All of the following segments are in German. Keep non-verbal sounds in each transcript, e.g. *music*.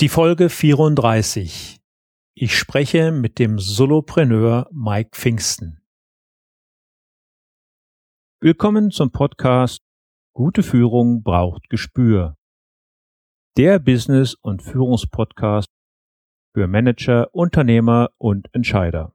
Die Folge 34. Ich spreche mit dem Solopreneur Mike Pfingsten. Willkommen zum Podcast Gute Führung braucht Gespür. Der Business- und Führungspodcast für Manager, Unternehmer und Entscheider.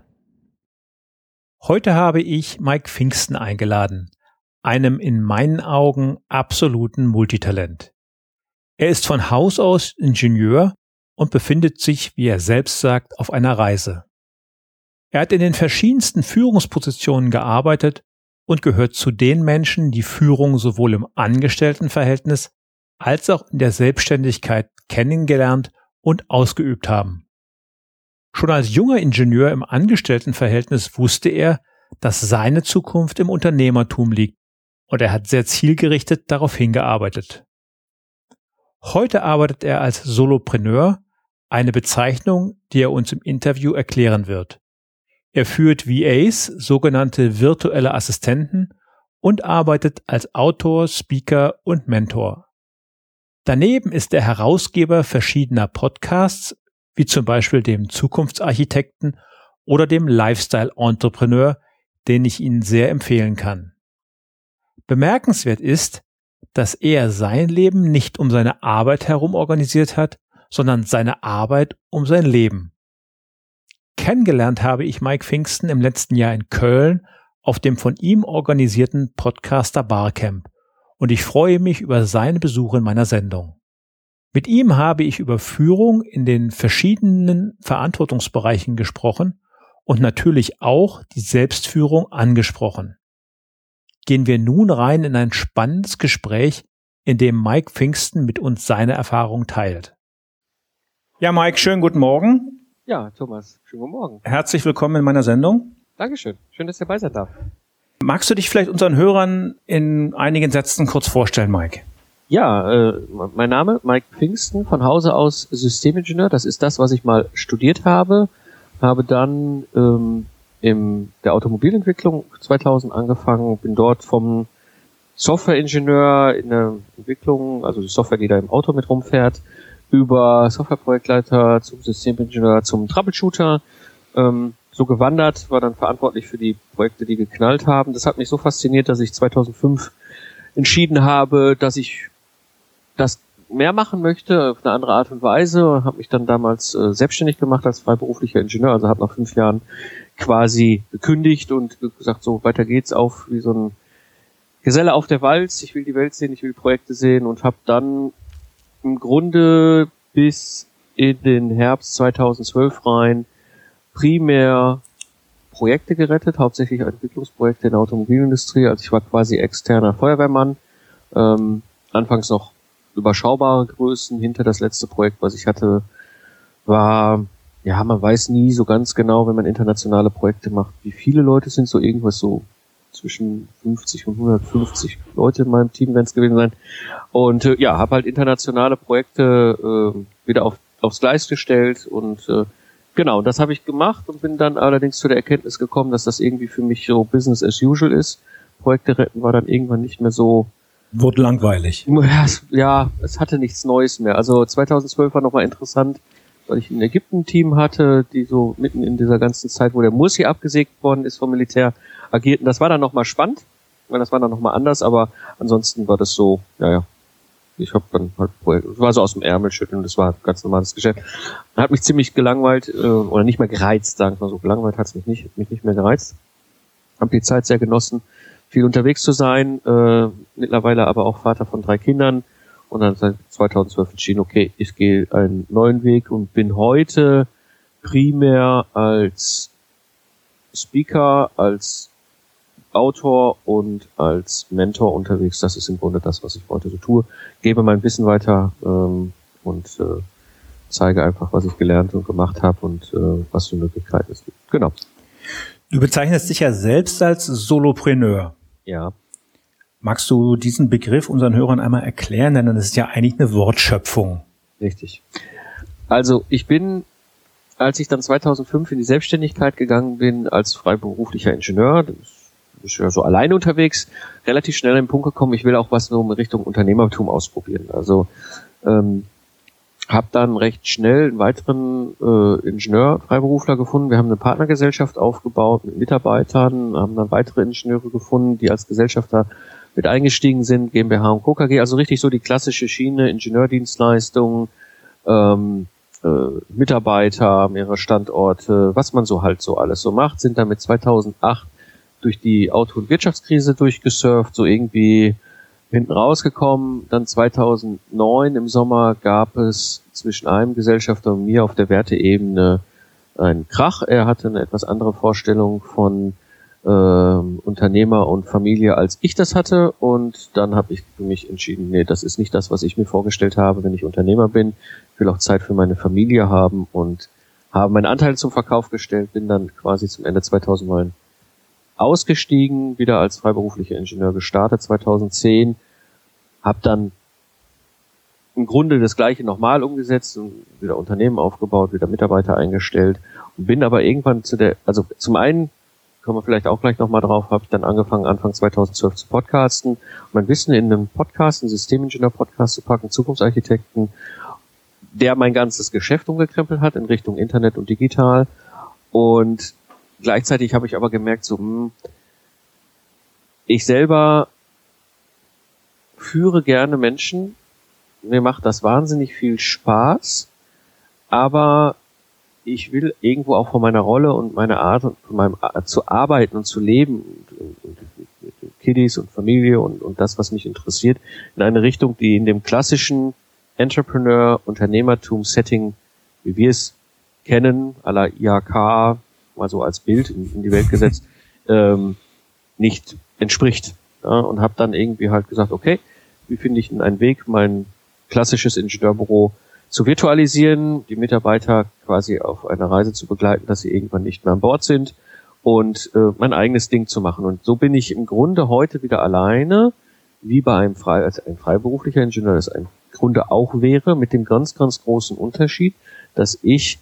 Heute habe ich Mike Pfingsten eingeladen, einem in meinen Augen absoluten Multitalent. Er ist von Haus aus Ingenieur und befindet sich, wie er selbst sagt, auf einer Reise. Er hat in den verschiedensten Führungspositionen gearbeitet und gehört zu den Menschen, die Führung sowohl im Angestelltenverhältnis als auch in der Selbstständigkeit kennengelernt und ausgeübt haben. Schon als junger Ingenieur im Angestelltenverhältnis wusste er, dass seine Zukunft im Unternehmertum liegt und er hat sehr zielgerichtet darauf hingearbeitet. Heute arbeitet er als Solopreneur, eine Bezeichnung, die er uns im Interview erklären wird. Er führt VAs, sogenannte virtuelle Assistenten, und arbeitet als Autor, Speaker und Mentor. Daneben ist er Herausgeber verschiedener Podcasts wie zum Beispiel dem Zukunftsarchitekten oder dem Lifestyle Entrepreneur, den ich Ihnen sehr empfehlen kann. Bemerkenswert ist, dass er sein Leben nicht um seine Arbeit herum organisiert hat, sondern seine Arbeit um sein Leben. Kennengelernt habe ich Mike Pfingsten im letzten Jahr in Köln auf dem von ihm organisierten Podcaster Barcamp und ich freue mich über seinen Besuch in meiner Sendung. Mit ihm habe ich über Führung in den verschiedenen Verantwortungsbereichen gesprochen und natürlich auch die Selbstführung angesprochen. Gehen wir nun rein in ein spannendes Gespräch, in dem Mike Pfingsten mit uns seine Erfahrung teilt. Ja, Mike, schönen guten Morgen. Ja, Thomas, schönen guten Morgen. Herzlich willkommen in meiner Sendung. Dankeschön. Schön, dass ihr dabei sein darf. Magst du dich vielleicht unseren Hörern in einigen Sätzen kurz vorstellen, Mike? Ja, äh, mein Name Mike Pfingsten, von Hause aus Systemingenieur. Das ist das, was ich mal studiert habe. Habe dann ähm, in der Automobilentwicklung 2000 angefangen, bin dort vom Softwareingenieur in der Entwicklung, also die Software, die da im Auto mit rumfährt, über Softwareprojektleiter zum Systemingenieur, zum Troubleshooter, ähm, so gewandert, war dann verantwortlich für die Projekte, die geknallt haben. Das hat mich so fasziniert, dass ich 2005 entschieden habe, dass ich das mehr machen möchte, auf eine andere Art und Weise, habe mich dann damals äh, selbstständig gemacht als freiberuflicher Ingenieur, also habe nach fünf Jahren quasi gekündigt und gesagt, so weiter geht's auf wie so ein Geselle auf der Walz, ich will die Welt sehen, ich will Projekte sehen und habe dann im Grunde bis in den Herbst 2012 rein primär Projekte gerettet, hauptsächlich Entwicklungsprojekte in der Automobilindustrie. Also ich war quasi externer Feuerwehrmann, ähm, anfangs noch überschaubare Größen. Hinter das letzte Projekt, was ich hatte, war, ja, man weiß nie so ganz genau, wenn man internationale Projekte macht, wie viele Leute sind so irgendwas so zwischen 50 und 150 Leute in meinem Team werden es gewesen sein. Und äh, ja, habe halt internationale Projekte äh, wieder auf, aufs Gleis gestellt und äh, genau, das habe ich gemacht und bin dann allerdings zu der Erkenntnis gekommen, dass das irgendwie für mich so Business as usual ist. Projekte retten war dann irgendwann nicht mehr so Wurde langweilig. Ja, es hatte nichts Neues mehr. Also 2012 war nochmal interessant, weil ich ein Ägypten-Team hatte, die so mitten in dieser ganzen Zeit, wo der Mursi abgesägt worden ist vom Militär, agierten. Das war dann nochmal spannend, weil das war dann nochmal anders, aber ansonsten war das so, ja, ja. Ich habe dann halt, es war so aus dem Ärmel schütteln, das war ganz normales Geschäft. Hat mich ziemlich gelangweilt, äh, oder nicht mehr gereizt, sagen wir so. Gelangweilt hat es mich nicht, hat mich nicht mehr gereizt. Hab die Zeit sehr genossen viel unterwegs zu sein, äh, mittlerweile aber auch Vater von drei Kindern und dann seit 2012 entschieden, okay, ich gehe einen neuen Weg und bin heute primär als Speaker, als Autor und als Mentor unterwegs. Das ist im Grunde das, was ich heute so tue. Gebe mein Wissen weiter ähm, und äh, zeige einfach, was ich gelernt und gemacht habe und äh, was für Möglichkeiten es gibt. Genau. Du bezeichnest dich ja selbst als Solopreneur. Ja. Magst du diesen Begriff unseren Hörern einmal erklären? Denn das ist ja eigentlich eine Wortschöpfung. Richtig. Also ich bin, als ich dann 2005 in die Selbstständigkeit gegangen bin als freiberuflicher Ingenieur, das ist ja so alleine unterwegs, relativ schnell in den Punkt gekommen, ich will auch was so in Richtung Unternehmertum ausprobieren. Also ähm, habe dann recht schnell einen weiteren äh, Ingenieur, Freiberufler gefunden. Wir haben eine Partnergesellschaft aufgebaut mit Mitarbeitern, haben dann weitere Ingenieure gefunden, die als Gesellschafter mit eingestiegen sind, GmbH und Co. KG, also richtig so die klassische Schiene, Ingenieurdienstleistungen, ähm, äh, Mitarbeiter, mehrere Standorte, was man so halt so alles so macht, sind damit 2008 durch die Auto- und Wirtschaftskrise durchgesurft, so irgendwie hinten rausgekommen. Dann 2009 im Sommer gab es zwischen einem Gesellschafter und mir auf der Werteebene einen Krach. Er hatte eine etwas andere Vorstellung von ähm, Unternehmer und Familie, als ich das hatte. Und dann habe ich für mich entschieden, nee, das ist nicht das, was ich mir vorgestellt habe, wenn ich Unternehmer bin. Ich will auch Zeit für meine Familie haben und habe meinen Anteil zum Verkauf gestellt, bin dann quasi zum Ende 2009 ausgestiegen, wieder als freiberuflicher Ingenieur gestartet 2010, habe dann im Grunde das gleiche nochmal umgesetzt und wieder Unternehmen aufgebaut, wieder Mitarbeiter eingestellt und bin aber irgendwann zu der, also zum einen kommen wir vielleicht auch gleich nochmal drauf, habe ich dann angefangen, Anfang 2012 zu podcasten, mein Wissen in einem Podcast, einen Systemingenieur-Podcast zu packen, Zukunftsarchitekten, der mein ganzes Geschäft umgekrempelt hat in Richtung Internet und digital und gleichzeitig habe ich aber gemerkt, so, hm, ich selber führe gerne Menschen, mir macht das wahnsinnig viel Spaß, aber ich will irgendwo auch von meiner Rolle und meiner Art und von meinem zu arbeiten und zu leben und, und, und Kiddies und Familie und, und das, was mich interessiert, in eine Richtung, die in dem klassischen Entrepreneur, Unternehmertum, Setting, wie wir es kennen, à la IHK, mal so als Bild in, in die Welt gesetzt, ähm, nicht entspricht. Ja, und habe dann irgendwie halt gesagt, okay, wie finde ich denn einen Weg, mein klassisches Ingenieurbüro zu virtualisieren, die Mitarbeiter quasi auf einer Reise zu begleiten, dass sie irgendwann nicht mehr an Bord sind und äh, mein eigenes Ding zu machen. Und so bin ich im Grunde heute wieder alleine, wie bei einem, Frei, als ein freiberuflicher Ingenieur das im Grunde auch wäre, mit dem ganz, ganz großen Unterschied, dass ich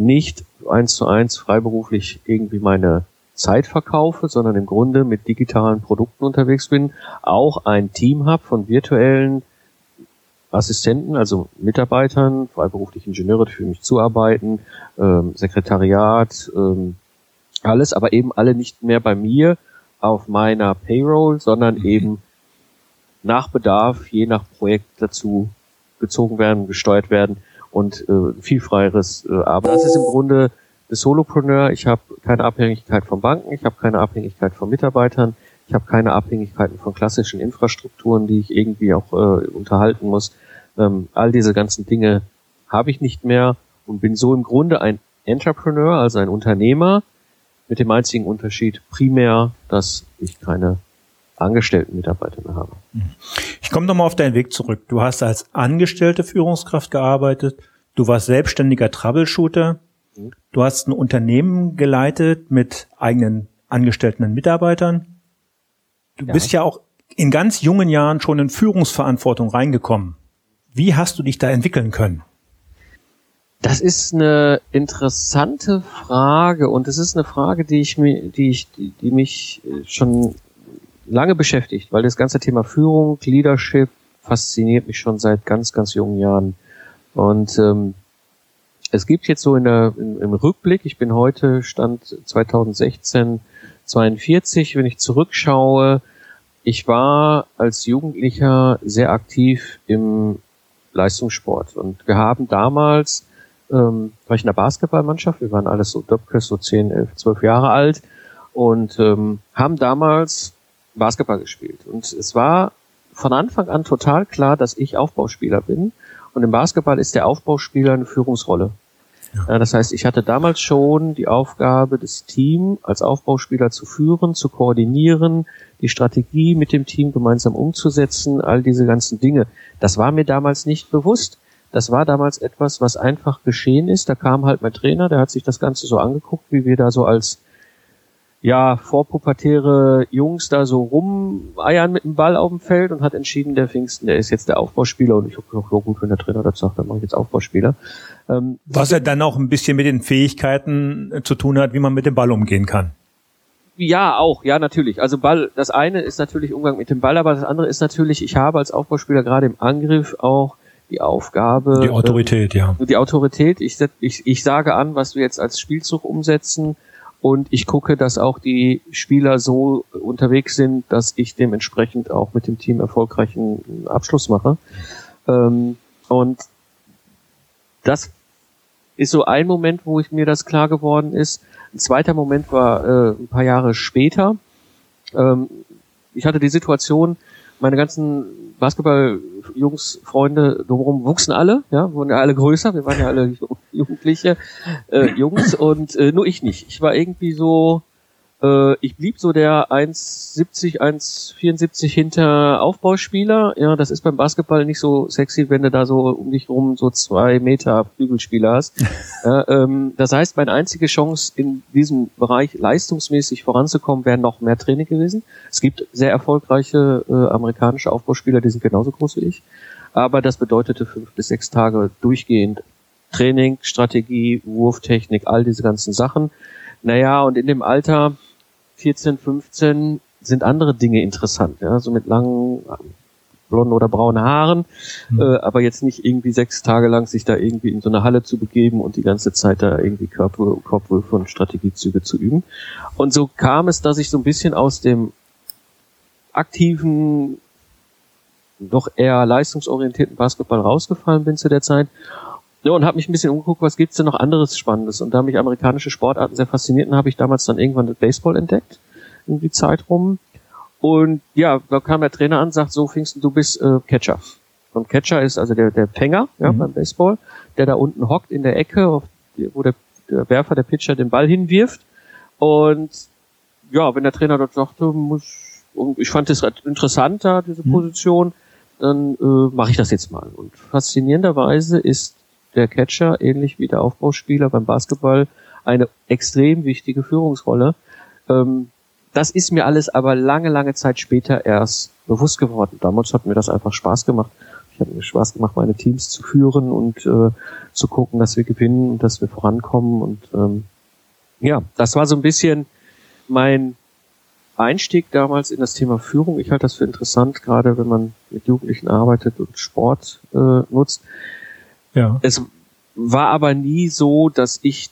nicht eins zu eins freiberuflich irgendwie meine Zeit verkaufe, sondern im Grunde mit digitalen Produkten unterwegs bin, auch ein Team habe von virtuellen Assistenten, also Mitarbeitern, freiberufliche Ingenieure, die für mich zuarbeiten, ähm, Sekretariat, ähm, alles, aber eben alle nicht mehr bei mir auf meiner Payroll, sondern mhm. eben nach Bedarf, je nach Projekt dazu gezogen werden, gesteuert werden und äh, viel freieres äh, Arbeiten. Das ist im Grunde das Solopreneur. Ich habe keine Abhängigkeit von Banken, ich habe keine Abhängigkeit von Mitarbeitern, ich habe keine Abhängigkeiten von klassischen Infrastrukturen, die ich irgendwie auch äh, unterhalten muss. Ähm, all diese ganzen Dinge habe ich nicht mehr und bin so im Grunde ein Entrepreneur, also ein Unternehmer, mit dem einzigen Unterschied primär, dass ich keine angestellten Mitarbeiter mehr habe. Ich komme nochmal auf deinen Weg zurück. Du hast als angestellte Führungskraft gearbeitet, du warst selbstständiger Troubleshooter, mhm. du hast ein Unternehmen geleitet mit eigenen angestellten Mitarbeitern. Du ja. bist ja auch in ganz jungen Jahren schon in Führungsverantwortung reingekommen. Wie hast du dich da entwickeln können? Das ist eine interessante Frage und es ist eine Frage, die ich mir, die ich, die, die mich schon lange beschäftigt, weil das ganze Thema Führung, Leadership fasziniert mich schon seit ganz, ganz jungen Jahren. Und ähm, es gibt jetzt so in der, in, im Rückblick, ich bin heute Stand 2016 42, wenn ich zurückschaue, ich war als Jugendlicher sehr aktiv im Leistungssport und wir haben damals, ähm, war ich in der Basketballmannschaft, wir waren alles so Döpkes, so 10, 11, 12 Jahre alt und ähm, haben damals Basketball gespielt. Und es war von Anfang an total klar, dass ich Aufbauspieler bin. Und im Basketball ist der Aufbauspieler eine Führungsrolle. Ja. Das heißt, ich hatte damals schon die Aufgabe, das Team als Aufbauspieler zu führen, zu koordinieren, die Strategie mit dem Team gemeinsam umzusetzen, all diese ganzen Dinge. Das war mir damals nicht bewusst. Das war damals etwas, was einfach geschehen ist. Da kam halt mein Trainer, der hat sich das Ganze so angeguckt, wie wir da so als ja, vorpubertäre Jungs da so rumeiern mit dem Ball auf dem Feld und hat entschieden, der Pfingsten, der ist jetzt der Aufbauspieler und ich habe gedacht, ja gut, wenn der Trainer das sagt, dann mache ich jetzt Aufbauspieler. Ähm, Was er dann auch ein bisschen mit den Fähigkeiten äh, zu tun hat, wie man mit dem Ball umgehen kann. Ja, auch, ja, natürlich. Also Ball, das eine ist natürlich Umgang mit dem Ball, aber das andere ist natürlich, ich habe als Aufbauspieler gerade im Angriff auch die Aufgabe. Die Autorität, äh, ja. Die Autorität. Ich, ich, ich sage an, was wir jetzt als Spielzug umsetzen und ich gucke, dass auch die Spieler so unterwegs sind, dass ich dementsprechend auch mit dem Team erfolgreichen Abschluss mache. Ähm, und das ist so ein Moment, wo ich mir das klar geworden ist. Ein zweiter Moment war äh, ein paar Jahre später. Ähm, ich hatte die Situation, meine ganzen Basketball-Jungs, Freunde drumherum wuchsen alle, ja, wurden ja alle größer, wir waren ja alle Jugendliche, äh, Jungs und äh, nur ich nicht. Ich war irgendwie so, äh, ich blieb so der 1,70, 1,74 hinter Aufbauspieler. Ja, das ist beim Basketball nicht so sexy, wenn du da so um dich rum so zwei Meter Flügelspieler hast. *laughs* ja, ähm, das heißt, meine einzige Chance in diesem Bereich leistungsmäßig voranzukommen, wäre noch mehr Training gewesen. Es gibt sehr erfolgreiche äh, amerikanische Aufbauspieler, die sind genauso groß wie ich. Aber das bedeutete fünf bis sechs Tage durchgehend Training, Strategie, Wurftechnik, all diese ganzen Sachen. Naja, und in dem Alter, 14, 15 sind andere Dinge interessant, ja, so mit langen blonden oder braunen Haaren, mhm. äh, aber jetzt nicht irgendwie sechs Tage lang sich da irgendwie in so eine Halle zu begeben und die ganze Zeit da irgendwie Kopfwürfe und Strategiezüge zu üben. Und so kam es, dass ich so ein bisschen aus dem aktiven, doch eher leistungsorientierten Basketball rausgefallen bin zu der Zeit ja, und habe mich ein bisschen umgeguckt, was gibt's denn noch anderes Spannendes? Und da mich amerikanische Sportarten sehr faszinierten, habe ich damals dann irgendwann das Baseball entdeckt, in die Zeit rum. Und ja, da kam der Trainer an, sagt, so Pfingsten, du bist äh, Catcher. Und Catcher ist also der, der Fänger ja, mhm. beim Baseball, der da unten hockt in der Ecke, wo der, der Werfer, der Pitcher den Ball hinwirft. Und ja, wenn der Trainer dort sagte, muss, ich fand das interessanter, diese mhm. Position, dann äh, mache ich das jetzt mal. Und faszinierenderweise ist der Catcher, ähnlich wie der Aufbauspieler beim Basketball, eine extrem wichtige Führungsrolle. Ähm, das ist mir alles aber lange, lange Zeit später erst bewusst geworden. Damals hat mir das einfach Spaß gemacht. Ich habe mir Spaß gemacht, meine Teams zu führen und äh, zu gucken, dass wir gewinnen und dass wir vorankommen. Und ähm, ja, das war so ein bisschen mein Einstieg damals in das Thema Führung. Ich halte das für interessant, gerade wenn man mit Jugendlichen arbeitet und Sport äh, nutzt. Ja. Es war aber nie so, dass ich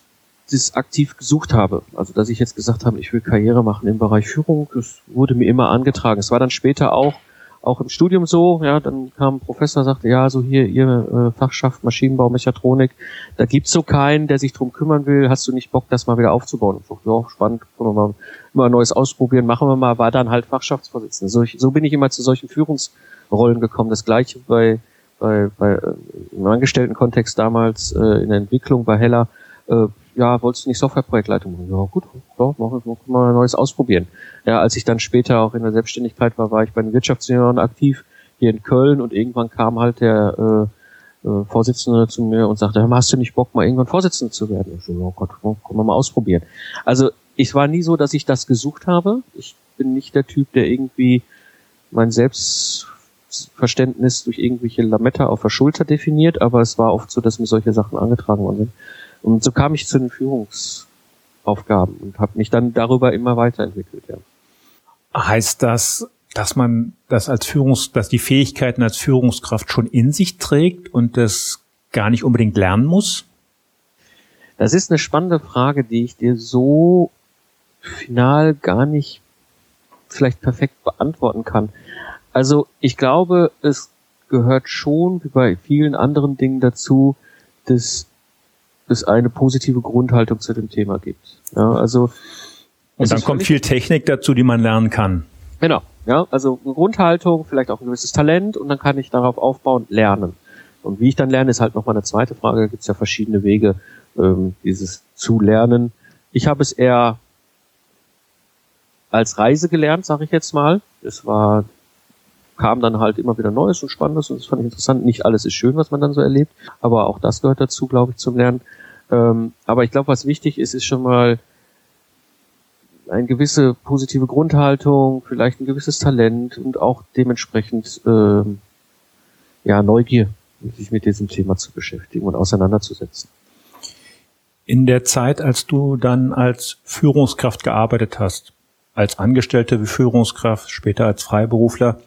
das aktiv gesucht habe. Also, dass ich jetzt gesagt habe, ich will Karriere machen im Bereich Führung. Das wurde mir immer angetragen. Es war dann später auch, auch im Studium so, ja, dann kam ein Professor, sagte, ja, so hier, ihr äh, Fachschaft Maschinenbau, Mechatronik, da gibt's so keinen, der sich drum kümmern will. Hast du nicht Bock, das mal wieder aufzubauen? Ich dachte, ja, spannend, können wir mal, mal Neues ausprobieren, machen wir mal, war dann halt Fachschaftsvorsitzender. So, ich, so bin ich immer zu solchen Führungsrollen gekommen. Das gleiche bei bei, bei äh, im Angestellten-Kontext damals äh, in der Entwicklung bei Heller, äh, ja, wolltest du nicht Softwareprojektleitung machen? Ja, gut, ja, machen wir mal Neues ausprobieren. Ja, als ich dann später auch in der Selbstständigkeit war, war ich bei den Wirtschaftssenioren aktiv hier in Köln und irgendwann kam halt der äh, äh, Vorsitzende zu mir und sagte, hast du nicht Bock, mal irgendwann Vorsitzender zu werden? Ich so, oh Gott, können wir mal ausprobieren. Also ich war nie so, dass ich das gesucht habe. Ich bin nicht der Typ, der irgendwie mein Selbst Verständnis durch irgendwelche Lametta auf der Schulter definiert, aber es war oft so, dass mir solche Sachen angetragen worden sind. Und so kam ich zu den Führungsaufgaben und habe mich dann darüber immer weiterentwickelt. Ja. Heißt das, dass man das als Führungs, dass die Fähigkeiten als Führungskraft schon in sich trägt und das gar nicht unbedingt lernen muss? Das ist eine spannende Frage, die ich dir so final gar nicht vielleicht perfekt beantworten kann. Also ich glaube, es gehört schon, wie bei vielen anderen Dingen dazu, dass es eine positive Grundhaltung zu dem Thema gibt. Ja, also und dann kommt viel Technik dazu, die man lernen kann. Genau, ja, also eine Grundhaltung, vielleicht auch ein gewisses Talent und dann kann ich darauf aufbauen, lernen. Und wie ich dann lerne, ist halt nochmal eine zweite Frage. Da gibt es ja verschiedene Wege, ähm, dieses zu lernen. Ich habe es eher als Reise gelernt, sage ich jetzt mal. Es war kam dann halt immer wieder Neues und Spannendes und das fand ich interessant. Nicht alles ist schön, was man dann so erlebt, aber auch das gehört dazu, glaube ich, zum Lernen. Ähm, aber ich glaube, was wichtig ist, ist schon mal eine gewisse positive Grundhaltung, vielleicht ein gewisses Talent und auch dementsprechend ähm, ja Neugier, sich mit diesem Thema zu beschäftigen und auseinanderzusetzen. In der Zeit, als du dann als Führungskraft gearbeitet hast, als Angestellte wie Führungskraft, später als Freiberufler,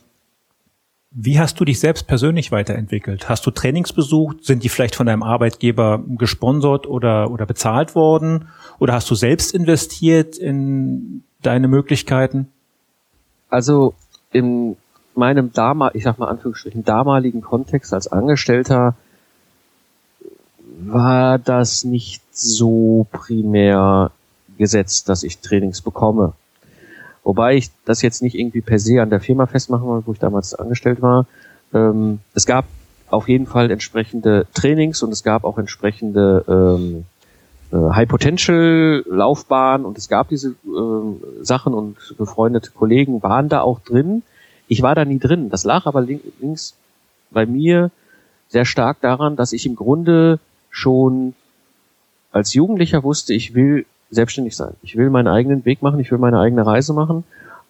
wie hast du dich selbst persönlich weiterentwickelt? Hast du Trainings besucht? Sind die vielleicht von deinem Arbeitgeber gesponsert oder, oder bezahlt worden? Oder hast du selbst investiert in deine Möglichkeiten? Also in meinem damal, ich sag mal Anführungsstrichen, damaligen Kontext als Angestellter war das nicht so primär gesetzt, dass ich Trainings bekomme. Wobei ich das jetzt nicht irgendwie per se an der Firma festmachen wollte, wo ich damals angestellt war. Ähm, es gab auf jeden Fall entsprechende Trainings und es gab auch entsprechende ähm, äh, High Potential Laufbahn und es gab diese äh, Sachen und befreundete Kollegen waren da auch drin. Ich war da nie drin. Das lag aber links bei mir sehr stark daran, dass ich im Grunde schon als Jugendlicher wusste, ich will selbstständig sein. Ich will meinen eigenen Weg machen, ich will meine eigene Reise machen.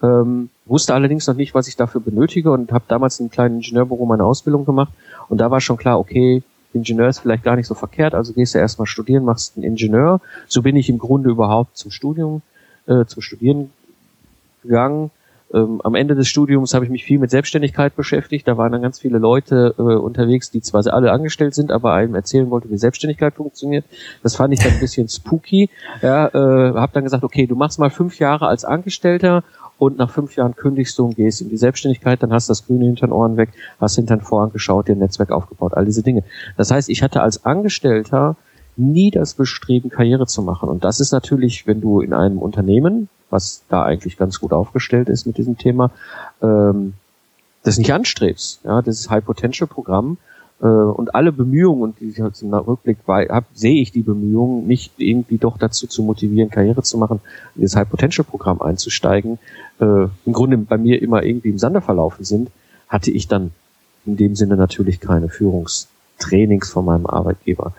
Ähm, wusste allerdings noch nicht, was ich dafür benötige und habe damals in einem kleinen Ingenieurbüro meine Ausbildung gemacht und da war schon klar, okay, Ingenieur ist vielleicht gar nicht so verkehrt, also gehst du erstmal studieren, machst einen Ingenieur. So bin ich im Grunde überhaupt zum Studium, äh, zum Studieren gegangen ähm, am Ende des Studiums habe ich mich viel mit Selbstständigkeit beschäftigt. Da waren dann ganz viele Leute äh, unterwegs, die zwar alle angestellt sind, aber einem erzählen wollte, wie Selbstständigkeit funktioniert. Das fand ich dann ein bisschen spooky. Ja, äh, habe dann gesagt, okay, du machst mal fünf Jahre als Angestellter und nach fünf Jahren kündigst du und gehst in die Selbstständigkeit, dann hast du das Grüne hinter den Ohren weg, hast hinter den Vorhang geschaut, dir ein Netzwerk aufgebaut, all diese Dinge. Das heißt, ich hatte als Angestellter nie das Bestreben, Karriere zu machen. Und das ist natürlich, wenn du in einem Unternehmen, was da eigentlich ganz gut aufgestellt ist mit diesem Thema, ähm, das nicht anstrebst. Ja, das ist High Potential Programm äh, und alle Bemühungen und die ich jetzt im Rückblick habe, sehe ich die Bemühungen, mich irgendwie doch dazu zu motivieren, Karriere zu machen, in das High Potential Programm einzusteigen, äh, im Grunde bei mir immer irgendwie im Sande verlaufen sind, hatte ich dann in dem Sinne natürlich keine Führungstrainings von meinem Arbeitgeber.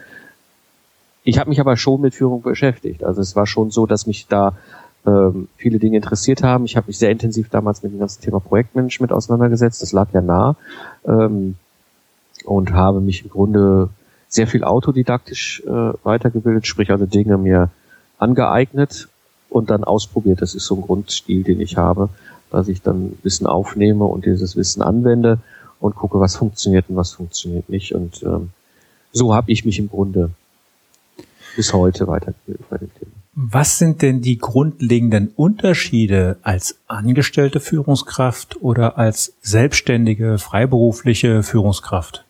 Ich habe mich aber schon mit Führung beschäftigt. Also es war schon so, dass mich da ähm, viele Dinge interessiert haben. Ich habe mich sehr intensiv damals mit dem ganzen Thema Projektmanagement auseinandergesetzt. Das lag ja nah. Ähm, und habe mich im Grunde sehr viel autodidaktisch äh, weitergebildet, sprich also Dinge mir angeeignet und dann ausprobiert. Das ist so ein Grundstil, den ich habe, dass ich dann Wissen aufnehme und dieses Wissen anwende und gucke, was funktioniert und was funktioniert nicht. Und ähm, so habe ich mich im Grunde bis heute weitergebildet bei dem Thema. Was sind denn die grundlegenden Unterschiede als angestellte Führungskraft oder als selbstständige, freiberufliche Führungskraft?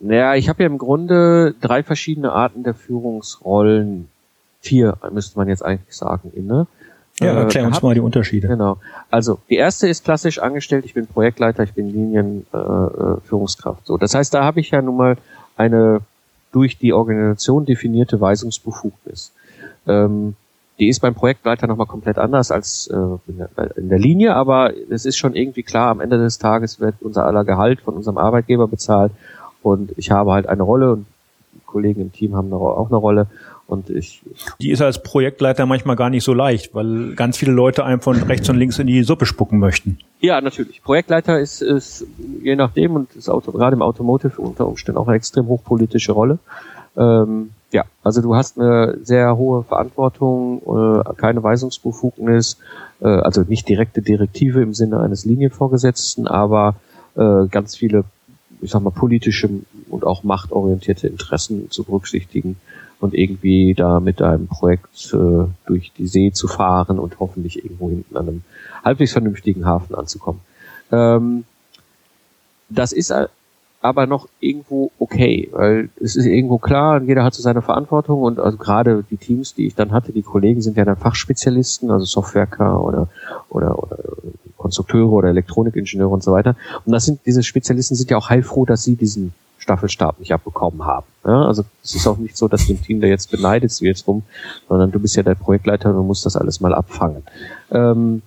Naja, ich habe ja im Grunde drei verschiedene Arten der Führungsrollen, vier müsste man jetzt eigentlich sagen, inne. Ja, äh, erklär uns hab, mal die Unterschiede. Genau. Also die erste ist klassisch angestellt, ich bin Projektleiter, ich bin Linienführungskraft. Äh, so, das heißt, da habe ich ja nun mal eine durch die Organisation definierte Weisungsbefugnis. Ähm, die ist beim Projektleiter nochmal komplett anders als äh, in, der, in, der, Linie, aber es ist schon irgendwie klar, am Ende des Tages wird unser aller Gehalt von unserem Arbeitgeber bezahlt und ich habe halt eine Rolle und Kollegen im Team haben auch eine Rolle und ich. Die ist als Projektleiter manchmal gar nicht so leicht, weil ganz viele Leute einem von rechts und links in die Suppe spucken möchten. Ja, natürlich. Projektleiter ist, ist je nachdem und ist Auto, gerade im Automotive unter Umständen auch eine extrem hochpolitische Rolle. Ähm, ja, also du hast eine sehr hohe Verantwortung, äh, keine Weisungsbefugnis, äh, also nicht direkte Direktive im Sinne eines Linienvorgesetzten, aber äh, ganz viele, ich sag mal, politische und auch machtorientierte Interessen zu berücksichtigen und irgendwie da mit einem Projekt äh, durch die See zu fahren und hoffentlich irgendwo hinten an einem halbwegs vernünftigen Hafen anzukommen. Ähm, das ist aber noch irgendwo okay, weil es ist irgendwo klar, jeder hat so seine Verantwortung und also gerade die Teams, die ich dann hatte, die Kollegen sind ja dann Fachspezialisten, also Softwareker oder oder oder Konstrukteure oder Elektronikingenieure und so weiter. Und das sind diese Spezialisten sind ja auch heilfroh, dass sie diesen Staffelstab nicht abbekommen haben. Ja, also es ist auch nicht so, dass du im Team da jetzt beneidest jetzt rum, sondern du bist ja der Projektleiter und musst das alles mal abfangen. Ähm,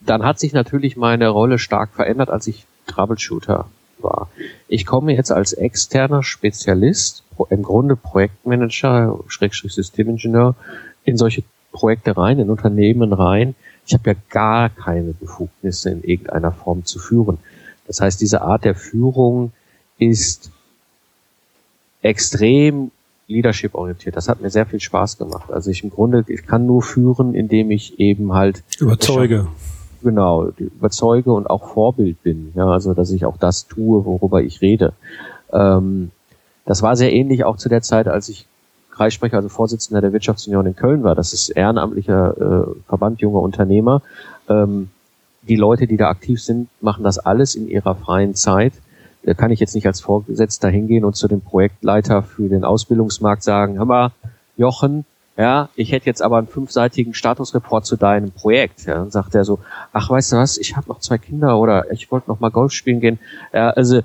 dann hat sich natürlich meine Rolle stark verändert, als ich Troubleshooter war. Ich komme jetzt als externer Spezialist, im Grunde Projektmanager, Schrägstrich Systemingenieur, in solche Projekte rein, in Unternehmen rein. Ich habe ja gar keine Befugnisse in irgendeiner Form zu führen. Das heißt, diese Art der Führung ist extrem leadership-orientiert. Das hat mir sehr viel Spaß gemacht. Also ich im Grunde, ich kann nur führen, indem ich eben halt überzeuge genau, überzeuge und auch Vorbild bin. Ja, also dass ich auch das tue, worüber ich rede. Ähm, das war sehr ähnlich auch zu der Zeit, als ich Kreissprecher, also Vorsitzender der Wirtschaftsunion in Köln war. Das ist ehrenamtlicher äh, Verband junger Unternehmer. Ähm, die Leute, die da aktiv sind, machen das alles in ihrer freien Zeit. Da kann ich jetzt nicht als Vorgesetzter hingehen und zu dem Projektleiter für den Ausbildungsmarkt sagen, hör mal, Jochen, ja, ich hätte jetzt aber einen fünfseitigen Statusreport zu deinem Projekt. Ja, dann sagt er so, ach, weißt du was, ich habe noch zwei Kinder oder ich wollte noch mal Golf spielen gehen. Ja, also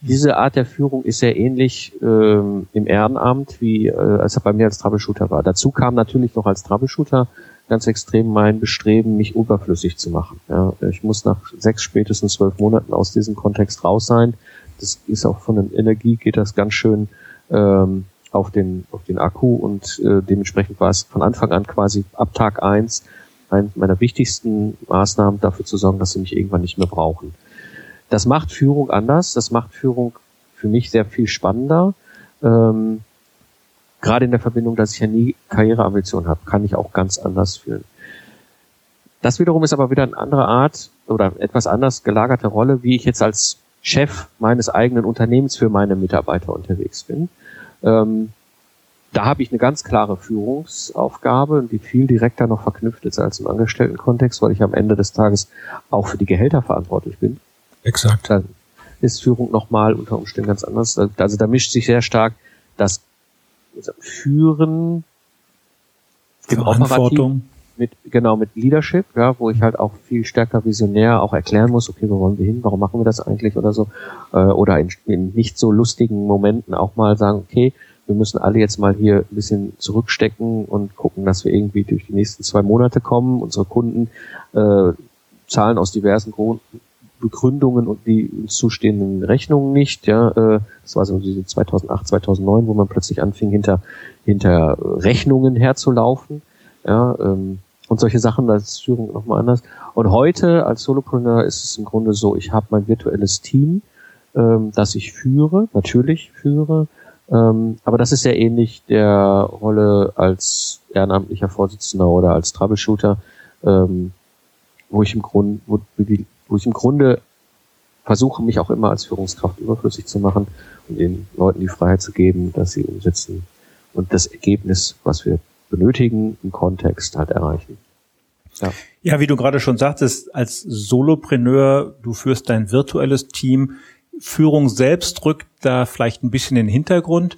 diese Art der Führung ist sehr ähnlich ähm, im Ehrenamt, wie äh, als er bei mir als Troubleshooter war. Dazu kam natürlich noch als Troubleshooter ganz extrem mein Bestreben, mich überflüssig zu machen. Ja, ich muss nach sechs, spätestens zwölf Monaten aus diesem Kontext raus sein. Das ist auch von der Energie geht das ganz schön ähm, auf den, auf den Akku und äh, dementsprechend war es von Anfang an quasi ab Tag eins eine meiner wichtigsten Maßnahmen dafür zu sorgen, dass sie mich irgendwann nicht mehr brauchen. Das macht Führung anders, das macht Führung für mich sehr viel spannender. Ähm, gerade in der Verbindung, dass ich ja nie Karriereambitionen habe, kann ich auch ganz anders fühlen. Das wiederum ist aber wieder eine andere Art oder etwas anders gelagerte Rolle, wie ich jetzt als Chef meines eigenen Unternehmens für meine Mitarbeiter unterwegs bin. Ähm, da habe ich eine ganz klare Führungsaufgabe, die viel direkter noch verknüpft ist als im Angestelltenkontext, weil ich am Ende des Tages auch für die Gehälter verantwortlich bin. Exakt. Dann ist Führung nochmal unter Umständen ganz anders. Also da mischt sich sehr stark das Führen im Verantwortung mit genau mit Leadership, ja, wo ich halt auch viel stärker visionär auch erklären muss, okay, wo wollen wir hin, warum machen wir das eigentlich oder so, äh, oder in, in nicht so lustigen Momenten auch mal sagen, okay, wir müssen alle jetzt mal hier ein bisschen zurückstecken und gucken, dass wir irgendwie durch die nächsten zwei Monate kommen. Unsere Kunden äh, zahlen aus diversen Grund Begründungen und die uns zustehenden Rechnungen nicht. Ja, äh, das war so diese 2008, 2009, wo man plötzlich anfing, hinter hinter Rechnungen herzulaufen. Ja, ähm, und solche Sachen, da ist Führung nochmal anders. Und heute als Solopreneur ist es im Grunde so, ich habe mein virtuelles Team, ähm, das ich führe, natürlich führe, ähm, aber das ist sehr ähnlich der Rolle als ehrenamtlicher Vorsitzender oder als Troubleshooter, ähm, wo ich im Grunde, wo, wo ich im Grunde versuche, mich auch immer als Führungskraft überflüssig zu machen und den Leuten die Freiheit zu geben, dass sie umsetzen und das Ergebnis, was wir benötigen, im Kontext halt erreichen. Ja. ja, wie du gerade schon sagtest, als Solopreneur, du führst dein virtuelles Team. Führung selbst rückt da vielleicht ein bisschen in den Hintergrund.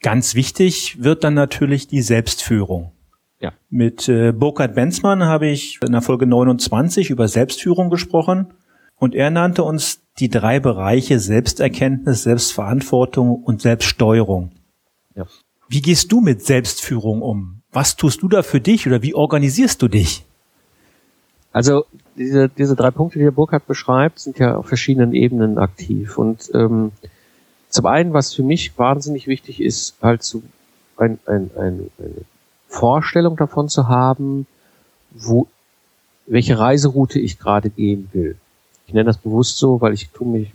Ganz wichtig wird dann natürlich die Selbstführung. Ja. Mit äh, Burkhard Benzmann habe ich in der Folge 29 über Selbstführung gesprochen und er nannte uns die drei Bereiche Selbsterkenntnis, Selbstverantwortung und Selbststeuerung. Ja. Wie gehst du mit Selbstführung um? Was tust du da für dich oder wie organisierst du dich? Also diese, diese drei Punkte, die der Burkhardt beschreibt, sind ja auf verschiedenen Ebenen aktiv. Und ähm, zum einen, was für mich wahnsinnig wichtig ist, halt so ein, ein, ein, eine Vorstellung davon zu haben, wo welche Reiseroute ich gerade gehen will. Ich nenne das bewusst so, weil ich tue mich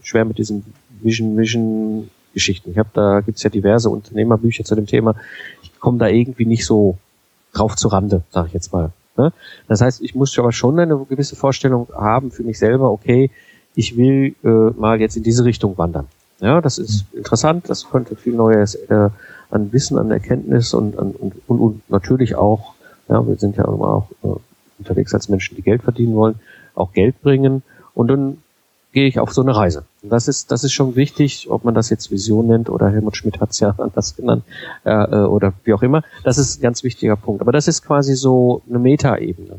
schwer mit diesem Vision, Vision, Geschichten. Ich habe da gibt's ja diverse Unternehmerbücher zu dem Thema. Ich komme da irgendwie nicht so drauf zu Rande, sage ich jetzt mal. Ne? Das heißt, ich muss aber schon eine gewisse Vorstellung haben für mich selber. Okay, ich will äh, mal jetzt in diese Richtung wandern. Ja, das ist mhm. interessant. Das könnte viel Neues äh, an Wissen, an Erkenntnis und, an, und, und, und natürlich auch. Ja, wir sind ja immer auch äh, unterwegs als Menschen, die Geld verdienen wollen, auch Geld bringen. Und dann gehe ich auf so eine Reise. Und das ist, das ist schon wichtig, ob man das jetzt Vision nennt oder Helmut Schmidt hat es ja *laughs* anders genannt äh, äh, oder wie auch immer. Das ist ein ganz wichtiger Punkt. Aber das ist quasi so eine Metaebene.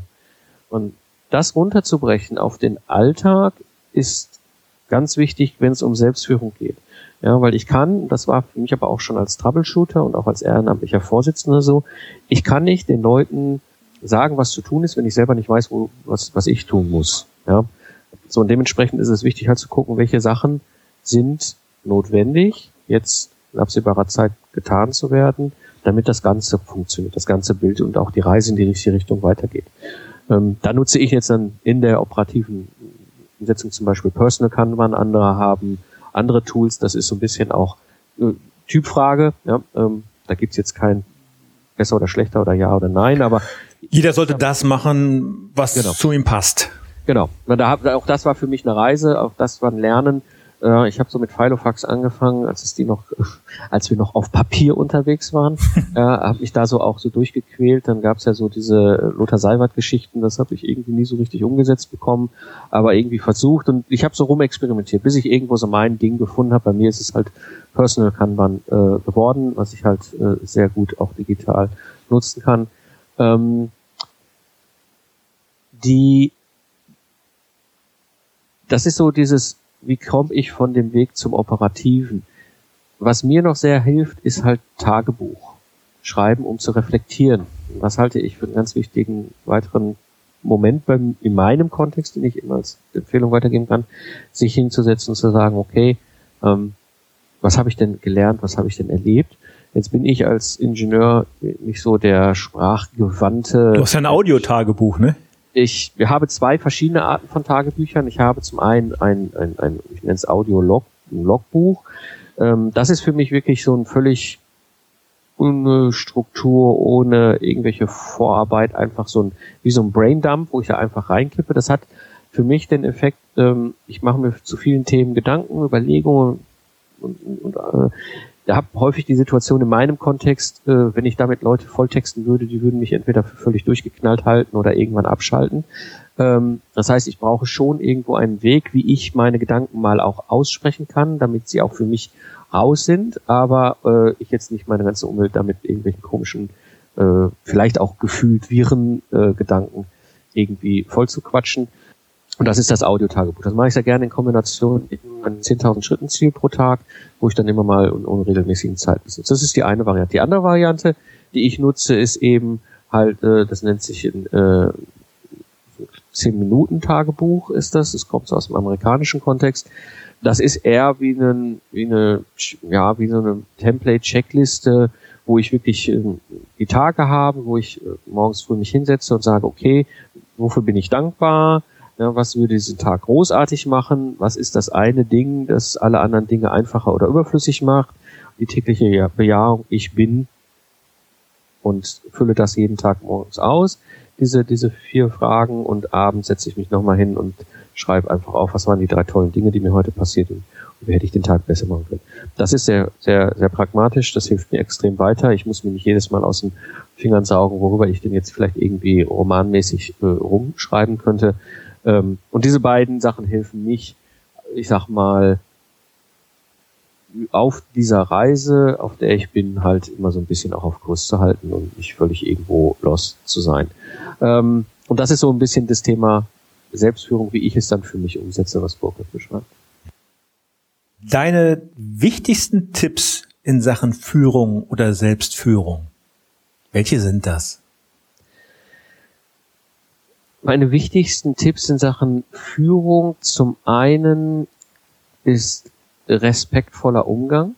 Und das runterzubrechen auf den Alltag ist ganz wichtig, wenn es um Selbstführung geht. Ja, weil ich kann, das war für mich aber auch schon als Troubleshooter und auch als ehrenamtlicher Vorsitzender so, ich kann nicht den Leuten sagen, was zu tun ist, wenn ich selber nicht weiß, wo, was, was ich tun muss. Ja. So, und dementsprechend ist es wichtig halt zu gucken, welche Sachen sind notwendig, jetzt in absehbarer Zeit getan zu werden, damit das Ganze funktioniert, das ganze Bild und auch die Reise in die richtige Richtung weitergeht. Ähm, da nutze ich jetzt dann in der operativen Umsetzung zum Beispiel Personal Kanban, andere haben andere Tools, das ist so ein bisschen auch äh, Typfrage, ja, ähm, da gibt's jetzt kein besser oder schlechter oder ja oder nein, aber jeder sollte das machen, was genau. zu ihm passt. Genau. Da, auch das war für mich eine Reise, auch das war ein Lernen. Äh, ich habe so mit Filofax angefangen, als es die noch, *laughs* als wir noch auf Papier unterwegs waren, *laughs* äh, habe ich da so auch so durchgequält. Dann gab es ja so diese Lothar Seiwert-Geschichten, das habe ich irgendwie nie so richtig umgesetzt bekommen, aber irgendwie versucht und ich habe so rumexperimentiert, bis ich irgendwo so mein Ding gefunden habe. Bei mir ist es halt Personal Kanban äh, geworden, was ich halt äh, sehr gut auch digital nutzen kann. Ähm, die das ist so dieses, wie komme ich von dem Weg zum Operativen? Was mir noch sehr hilft, ist halt Tagebuch. Schreiben, um zu reflektieren. Was halte ich für einen ganz wichtigen weiteren Moment beim, in meinem Kontext, den ich immer als Empfehlung weitergeben kann, sich hinzusetzen und zu sagen, okay, ähm, was habe ich denn gelernt, was habe ich denn erlebt? Jetzt bin ich als Ingenieur nicht so der sprachgewandte. Du hast ja ein Audiotagebuch, ne? Ich habe zwei verschiedene Arten von Tagebüchern. Ich habe zum einen ein, ein, ein ich nenne es Audio-Log, ein Logbuch. Ähm, das ist für mich wirklich so ein völlig ohne Struktur, ohne irgendwelche Vorarbeit, einfach so ein, wie so ein Braindump, wo ich da einfach reinkippe. Das hat für mich den Effekt, ähm, ich mache mir zu vielen Themen Gedanken, Überlegungen und, und, und äh, da habe häufig die Situation in meinem Kontext, äh, wenn ich damit Leute volltexten würde, die würden mich entweder für völlig durchgeknallt halten oder irgendwann abschalten. Ähm, das heißt, ich brauche schon irgendwo einen Weg, wie ich meine Gedanken mal auch aussprechen kann, damit sie auch für mich raus sind, aber äh, ich jetzt nicht meine ganze Umwelt damit irgendwelchen komischen, äh, vielleicht auch gefühlt Viren äh, Gedanken irgendwie voll zu quatschen. Und das ist das Audiotagebuch. Das mache ich sehr gerne in Kombination mit einem 10.000 Schritten Ziel pro Tag, wo ich dann immer mal in unregelmäßigen Zeiten sitze. Das ist die eine Variante. Die andere Variante, die ich nutze, ist eben halt, äh, das nennt sich in äh, 10 Minuten Tagebuch ist das. Das kommt so aus dem amerikanischen Kontext. Das ist eher wie, einen, wie eine, ja, wie so eine Template-Checkliste, wo ich wirklich äh, die Tage habe, wo ich äh, morgens früh mich hinsetze und sage, okay, wofür bin ich dankbar? Ja, was würde diesen Tag großartig machen? Was ist das eine Ding, das alle anderen Dinge einfacher oder überflüssig macht? Die tägliche Bejahung, ich bin und fülle das jeden Tag morgens aus, diese, diese vier Fragen und abends setze ich mich nochmal hin und schreibe einfach auf, was waren die drei tollen Dinge, die mir heute passiert sind und wie hätte ich den Tag besser machen können. Das ist sehr, sehr, sehr pragmatisch, das hilft mir extrem weiter. Ich muss mir nicht jedes Mal aus den Fingern saugen, worüber ich denn jetzt vielleicht irgendwie romanmäßig äh, rumschreiben könnte. Ähm, und diese beiden Sachen helfen mich, ich sag mal, auf dieser Reise, auf der ich bin, halt immer so ein bisschen auch auf Kurs zu halten und nicht völlig irgendwo lost zu sein. Ähm, und das ist so ein bisschen das Thema Selbstführung, wie ich es dann für mich umsetze, was Burkhard beschreibt. Deine wichtigsten Tipps in Sachen Führung oder Selbstführung, welche sind das? Meine wichtigsten Tipps in Sachen Führung zum einen ist respektvoller Umgang.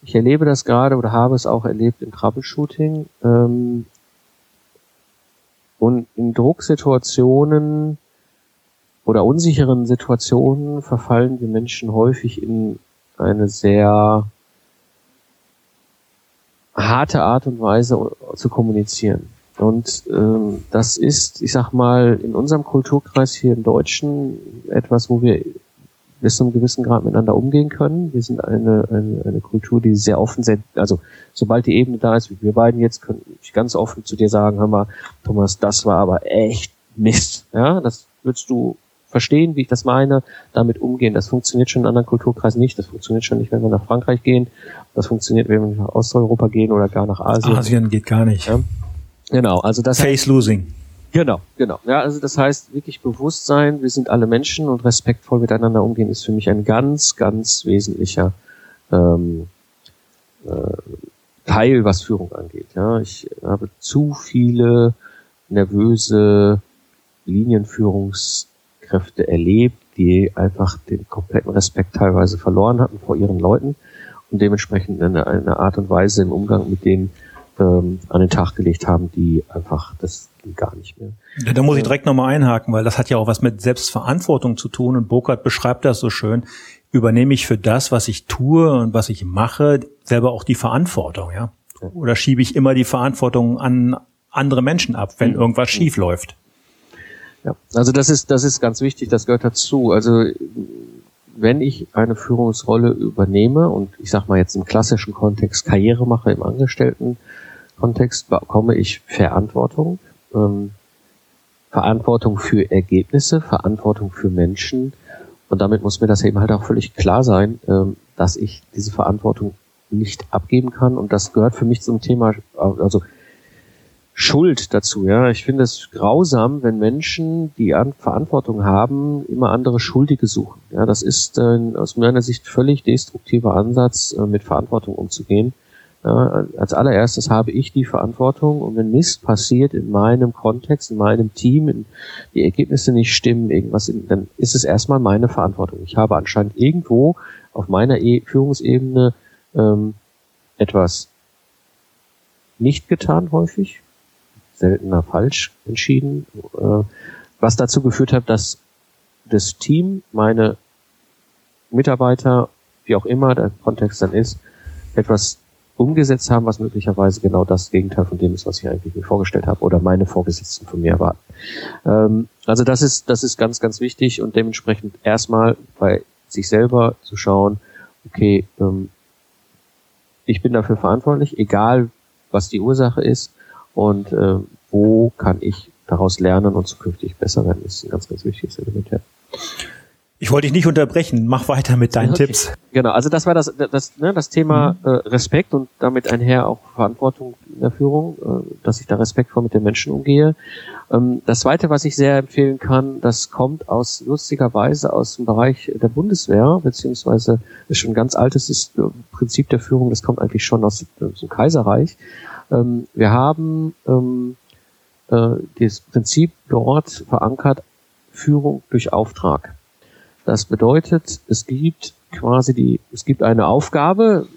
Ich erlebe das gerade oder habe es auch erlebt im Troubleshooting. Ähm, und in Drucksituationen oder unsicheren Situationen verfallen wir Menschen häufig in eine sehr harte Art und Weise zu kommunizieren. Und ähm, das ist, ich sag mal, in unserem Kulturkreis hier im Deutschen etwas, wo wir bis zu einem gewissen Grad miteinander umgehen können. Wir sind eine, eine, eine Kultur, die sehr offen sind. Also sobald die Ebene da ist, wie wir beiden jetzt, können ich ganz offen zu dir sagen, hör mal, Thomas, das war aber echt Mist. Ja, das würdest du verstehen, wie ich das meine, damit umgehen. Das funktioniert schon in anderen Kulturkreisen nicht. Das funktioniert schon nicht, wenn wir nach Frankreich gehen. Das funktioniert, wenn wir nach Osteuropa gehen oder gar nach Asien. Asien geht gar nicht. Ja? Genau, also das Face losing. Genau, genau. Ja, also das heißt wirklich Bewusstsein, wir sind alle Menschen und respektvoll miteinander umgehen ist für mich ein ganz, ganz wesentlicher ähm, äh, Teil, was Führung angeht. Ja, ich habe zu viele nervöse Linienführungskräfte erlebt, die einfach den kompletten Respekt teilweise verloren hatten vor ihren Leuten und dementsprechend eine, eine Art und Weise im Umgang mit denen ähm, an den Tag gelegt haben, die einfach das ging gar nicht mehr. Ja, da muss ich direkt nochmal einhaken, weil das hat ja auch was mit Selbstverantwortung zu tun und Burkhardt beschreibt das so schön. Übernehme ich für das, was ich tue und was ich mache, selber auch die Verantwortung, ja? Oder schiebe ich immer die Verantwortung an andere Menschen ab, wenn mhm. irgendwas schief läuft? Ja, also das ist, das ist ganz wichtig, das gehört dazu. Also wenn ich eine Führungsrolle übernehme und ich sag mal jetzt im klassischen Kontext Karriere mache, im Angestellten-Kontext, bekomme ich Verantwortung. Ähm, Verantwortung für Ergebnisse, Verantwortung für Menschen. Und damit muss mir das eben halt auch völlig klar sein, ähm, dass ich diese Verantwortung nicht abgeben kann. Und das gehört für mich zum Thema, also Schuld dazu. Ja, ich finde es grausam, wenn Menschen, die an Verantwortung haben, immer andere Schuldige suchen. Ja, das ist äh, aus meiner Sicht völlig destruktiver Ansatz, äh, mit Verantwortung umzugehen. Ja, als allererstes habe ich die Verantwortung und wenn Mist passiert in meinem Kontext, in meinem Team, in die Ergebnisse nicht stimmen, irgendwas, in, dann ist es erstmal meine Verantwortung. Ich habe anscheinend irgendwo auf meiner e Führungsebene ähm, etwas nicht getan häufig, seltener falsch entschieden, äh, was dazu geführt hat, dass das Team, meine Mitarbeiter, wie auch immer der Kontext dann ist, etwas umgesetzt haben, was möglicherweise genau das Gegenteil von dem ist, was ich eigentlich mir vorgestellt habe oder meine Vorgesetzten von mir erwarten. Ähm, also das ist, das ist ganz, ganz wichtig und dementsprechend erstmal bei sich selber zu schauen, okay, ähm, ich bin dafür verantwortlich, egal was die Ursache ist, und äh, wo kann ich daraus lernen und zukünftig besser werden, ist ein ganz, ganz wichtiges Element. Ja. Ich wollte dich nicht unterbrechen. Mach weiter mit deinen okay. Tipps. Genau, also das war das, das, ne, das Thema mhm. äh, Respekt und damit einher auch Verantwortung in der Führung, äh, dass ich da respektvoll mit den Menschen umgehe. Ähm, das Zweite, was ich sehr empfehlen kann, das kommt aus lustigerweise aus dem Bereich der Bundeswehr, beziehungsweise ist schon ein ganz altes ist, äh, Prinzip der Führung, das kommt eigentlich schon aus, aus dem Kaiserreich. Ähm, wir haben ähm, äh, das Prinzip dort verankert, Führung durch Auftrag. Das bedeutet, es gibt quasi die, es gibt eine Aufgabe,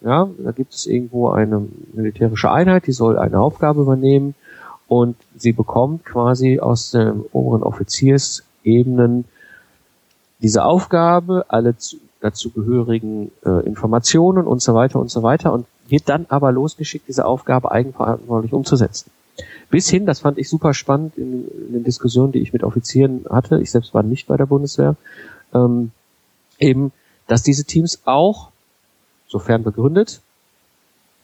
ja, da gibt es irgendwo eine militärische Einheit, die soll eine Aufgabe übernehmen und sie bekommt quasi aus den oberen Offiziersebenen diese Aufgabe, alle zu, dazu gehörigen äh, Informationen und so weiter und so weiter und wird dann aber losgeschickt, diese Aufgabe eigenverantwortlich umzusetzen. Bis hin, das fand ich super spannend in, in den Diskussionen, die ich mit Offizieren hatte, ich selbst war nicht bei der Bundeswehr, ähm, eben, dass diese Teams auch, sofern begründet,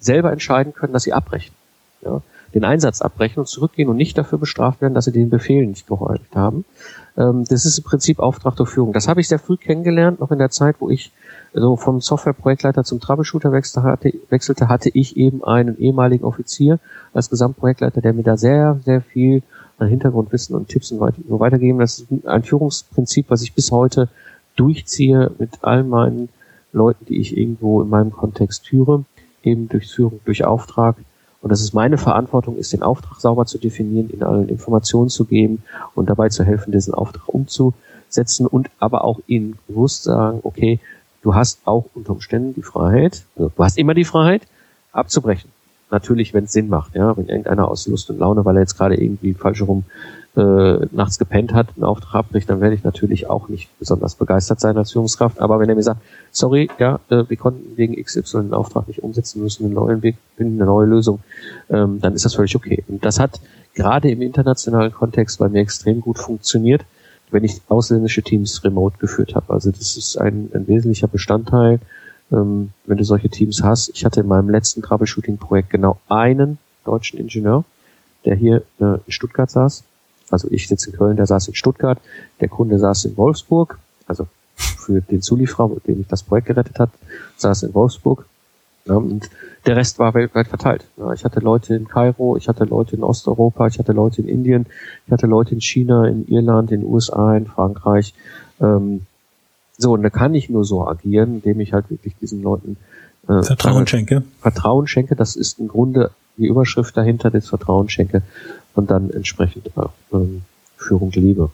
selber entscheiden können, dass sie abbrechen. Ja? Den Einsatz abbrechen und zurückgehen und nicht dafür bestraft werden, dass sie den Befehl nicht gehorcht haben. Ähm, das ist im Prinzip Auftrag der Führung. Das habe ich sehr früh kennengelernt, noch in der Zeit, wo ich so vom Softwareprojektleiter zum Troubleshooter wechselte, wechselte, hatte ich eben einen ehemaligen Offizier als Gesamtprojektleiter, der mir da sehr, sehr viel an Hintergrundwissen und Tipps und so weitergeben. Das ist ein Führungsprinzip, was ich bis heute durchziehe mit all meinen Leuten, die ich irgendwo in meinem Kontext führe, eben durch Führung, durch Auftrag. Und das ist meine Verantwortung, ist den Auftrag sauber zu definieren, ihnen allen Informationen zu geben und dabei zu helfen, diesen Auftrag umzusetzen und aber auch ihnen bewusst sagen, okay, du hast auch unter Umständen die Freiheit, also du hast immer die Freiheit, abzubrechen. Natürlich, wenn es Sinn macht, ja, wenn irgendeiner aus Lust und Laune, weil er jetzt gerade irgendwie falsch herum äh, nachts gepennt hat, einen Auftrag abbricht, dann werde ich natürlich auch nicht besonders begeistert sein als Führungskraft. Aber wenn er mir sagt, sorry, ja, äh, wir konnten wegen XY einen Auftrag nicht umsetzen, müssen einen neuen Weg finden, eine neue Lösung, ähm, dann ist das völlig okay. Und das hat gerade im internationalen Kontext bei mir extrem gut funktioniert wenn ich ausländische Teams remote geführt habe. Also das ist ein, ein wesentlicher Bestandteil, ähm, wenn du solche Teams hast. Ich hatte in meinem letzten Troubleshooting-Projekt genau einen deutschen Ingenieur, der hier äh, in Stuttgart saß. Also ich sitze in Köln, der saß in Stuttgart, der Kunde saß in Wolfsburg, also für den Zulieferer, dem ich das Projekt gerettet hat, saß in Wolfsburg. Ja, und der Rest war weltweit verteilt. Ja, ich hatte Leute in Kairo, ich hatte Leute in Osteuropa, ich hatte Leute in Indien, ich hatte Leute in China, in Irland, in den USA, in Frankreich. Ähm, so, und da kann ich nur so agieren, indem ich halt wirklich diesen Leuten äh, Vertrauen schenke. Vertrauen schenke, das ist im Grunde die Überschrift dahinter, das Vertrauen schenke und dann entsprechend äh, ähm, Führung lebe.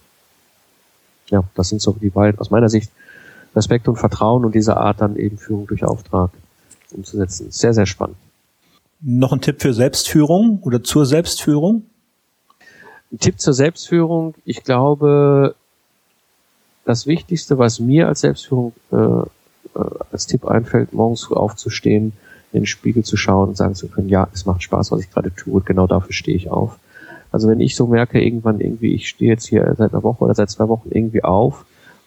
Ja, das sind so die beiden, aus meiner Sicht, Respekt und Vertrauen und diese Art dann eben Führung durch Auftrag umzusetzen. Sehr, sehr spannend. Noch ein Tipp für Selbstführung oder zur Selbstführung? Ein Tipp zur Selbstführung. Ich glaube, das Wichtigste, was mir als Selbstführung äh, äh, als Tipp einfällt, morgens früh aufzustehen, in den Spiegel zu schauen und sagen zu können, ja, es macht Spaß, was ich gerade tue und genau dafür stehe ich auf. Also wenn ich so merke, irgendwann irgendwie, ich stehe jetzt hier seit einer Woche oder seit zwei Wochen irgendwie auf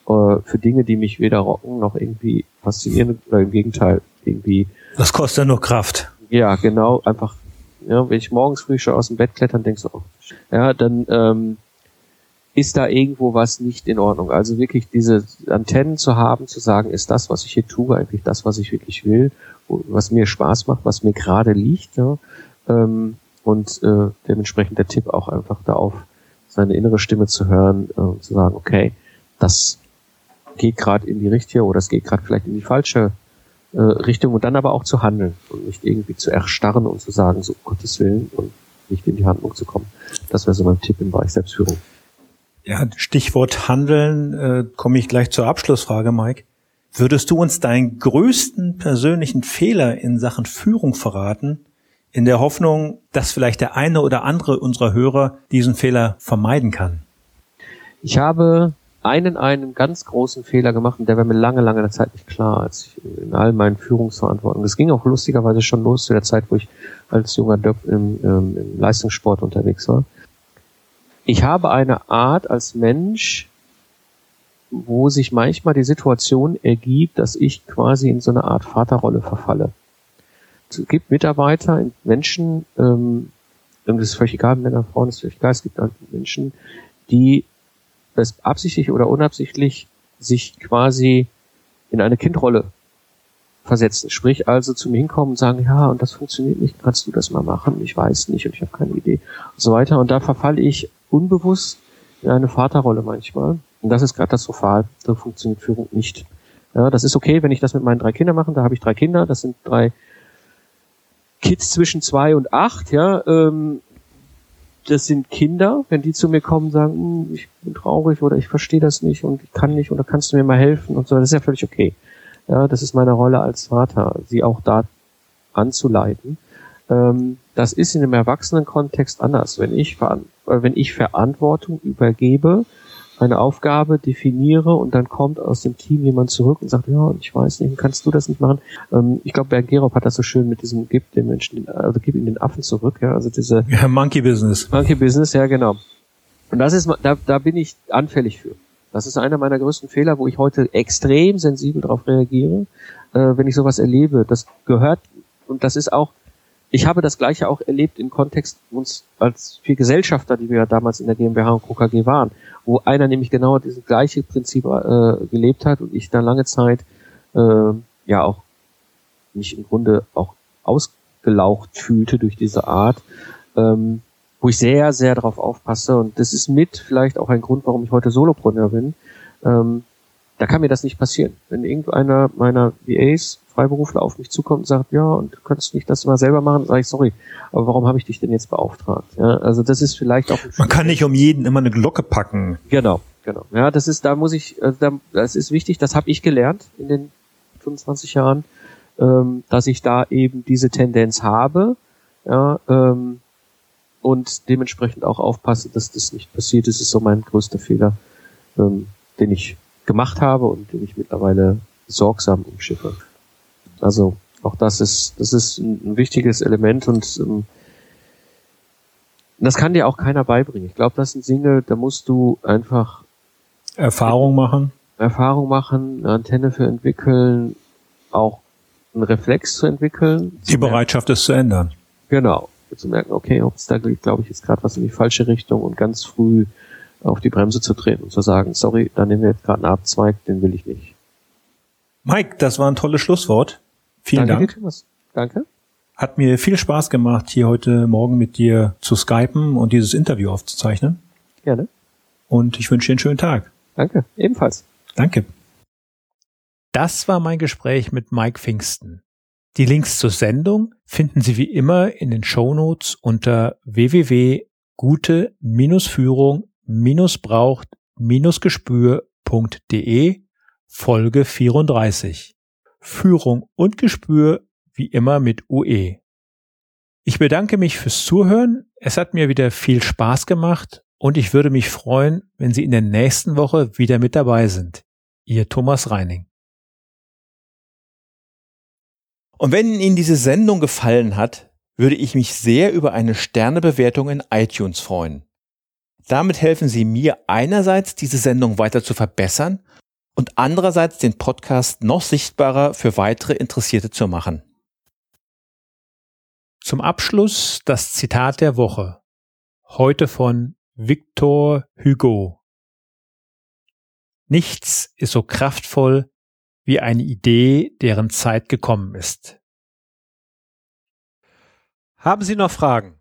äh, für Dinge, die mich weder rocken noch irgendwie faszinieren oder im Gegenteil irgendwie. Das kostet ja nur Kraft. Ja, genau, einfach, ja, wenn ich morgens früh schon aus dem Bett klettern, denke so, oh, ja, dann ähm, ist da irgendwo was nicht in Ordnung. Also wirklich diese Antennen zu haben, zu sagen, ist das, was ich hier tue, eigentlich das, was ich wirklich will, was mir Spaß macht, was mir gerade liegt, ja, ähm, und äh, dementsprechend der Tipp auch einfach da auf seine innere Stimme zu hören äh, zu sagen, okay, das geht gerade in die richtige oder es geht gerade vielleicht in die falsche äh, Richtung und dann aber auch zu handeln und nicht irgendwie zu erstarren und zu sagen, so um Gottes Willen und nicht in die Handlung zu kommen. Das wäre so mein Tipp im Bereich Selbstführung. Ja, Stichwort Handeln, äh, komme ich gleich zur Abschlussfrage, Mike. Würdest du uns deinen größten persönlichen Fehler in Sachen Führung verraten, in der Hoffnung, dass vielleicht der eine oder andere unserer Hörer diesen Fehler vermeiden kann? Ich habe einen, einen ganz großen Fehler gemacht und der war mir lange, lange Zeit nicht klar, als ich in all meinen Führungsverantwortungen. Das ging auch lustigerweise schon los zu der Zeit, wo ich als junger Döp im, ähm, im Leistungssport unterwegs war. Ich habe eine Art als Mensch, wo sich manchmal die Situation ergibt, dass ich quasi in so eine Art Vaterrolle verfalle. Es gibt Mitarbeiter, Menschen, ähm, das ist völlig egal, Männer, Frauen, das ist völlig egal, es gibt Menschen, die das absichtlich oder unabsichtlich sich quasi in eine Kindrolle versetzen. Sprich also zu mir hinkommen und sagen, ja, und das funktioniert nicht, kannst du das mal machen? Ich weiß nicht und ich habe keine Idee und so weiter. Und da verfalle ich unbewusst in eine Vaterrolle manchmal. Und das ist katastrophal. So funktioniert Führung nicht. Ja, das ist okay, wenn ich das mit meinen drei Kindern mache. Da habe ich drei Kinder. Das sind drei Kids zwischen zwei und acht. Ja, ähm, das sind Kinder, wenn die zu mir kommen und sagen, hm, ich bin traurig oder ich verstehe das nicht und ich kann nicht oder kannst du mir mal helfen und so, das ist ja völlig okay. Ja, das ist meine Rolle als Vater, sie auch da anzuleiten. Ähm, das ist in einem Erwachsenenkontext anders. Wenn ich, wenn ich Verantwortung übergebe, eine Aufgabe definiere und dann kommt aus dem Team jemand zurück und sagt, ja, ich weiß nicht, kannst du das nicht machen? Ähm, ich glaube, Bernd Gerob hat das so schön mit diesem, gib den Menschen, also gib ihm den Affen zurück, ja, also diese ja, Monkey Business. Monkey Business, ja, genau. Und das ist, da, da bin ich anfällig für. Das ist einer meiner größten Fehler, wo ich heute extrem sensibel darauf reagiere, äh, wenn ich sowas erlebe. Das gehört, und das ist auch, ich habe das Gleiche auch erlebt im Kontext uns als vier Gesellschafter, die wir damals in der GmbH und KKG waren wo einer nämlich genau dieses gleiche Prinzip äh, gelebt hat und ich da lange Zeit äh, ja auch mich im Grunde auch ausgelaucht fühlte durch diese Art, ähm, wo ich sehr, sehr darauf aufpasse und das ist mit vielleicht auch ein Grund, warum ich heute Solopreneur bin. Ähm, da kann mir das nicht passieren. Wenn irgendeiner meiner VAs Freiberufler auf mich zukommt und sagt, ja, und du könntest nicht das mal selber machen, sage ich, sorry, aber warum habe ich dich denn jetzt beauftragt? Ja, also das ist vielleicht auch. Man kann nicht um jeden immer eine Glocke packen. Genau, genau. Ja, das ist, da muss ich, also da, das ist wichtig, das habe ich gelernt in den 25 Jahren, ähm, dass ich da eben diese Tendenz habe, ja, ähm, und dementsprechend auch aufpasse, dass das nicht passiert. Das ist so mein größter Fehler, ähm, den ich gemacht habe und den ich mittlerweile sorgsam umschiffe. Also auch das ist, das ist ein, wichtiges Element und ähm, das kann dir auch keiner beibringen. Ich glaube, das sind Dinge, da musst du einfach Erfahrung machen. Erfahrung machen, eine Antenne für entwickeln, auch einen Reflex zu entwickeln. Die Bereitschaft, es zu ändern. Genau. zu merken, okay, ups, da geht, glaube ich, jetzt gerade was in die falsche Richtung und ganz früh auf die Bremse zu treten und zu sagen, sorry, da nehmen wir jetzt gerade einen Abzweig, den will ich nicht. Mike, das war ein tolles Schlusswort. Vielen Danke Dank. Dir. Danke. Hat mir viel Spaß gemacht, hier heute Morgen mit dir zu skypen und dieses Interview aufzuzeichnen. Gerne. Und ich wünsche dir einen schönen Tag. Danke, ebenfalls. Danke. Das war mein Gespräch mit Mike Pfingsten. Die Links zur Sendung finden Sie wie immer in den Shownotes unter www.gute-führung-braucht-gespür.de Folge 34. Führung und Gespür wie immer mit UE. Ich bedanke mich fürs Zuhören. Es hat mir wieder viel Spaß gemacht und ich würde mich freuen, wenn Sie in der nächsten Woche wieder mit dabei sind. Ihr Thomas Reining. Und wenn Ihnen diese Sendung gefallen hat, würde ich mich sehr über eine Sternebewertung in iTunes freuen. Damit helfen Sie mir einerseits, diese Sendung weiter zu verbessern und andererseits den Podcast noch sichtbarer für weitere Interessierte zu machen. Zum Abschluss das Zitat der Woche. Heute von Victor Hugo. Nichts ist so kraftvoll wie eine Idee, deren Zeit gekommen ist. Haben Sie noch Fragen?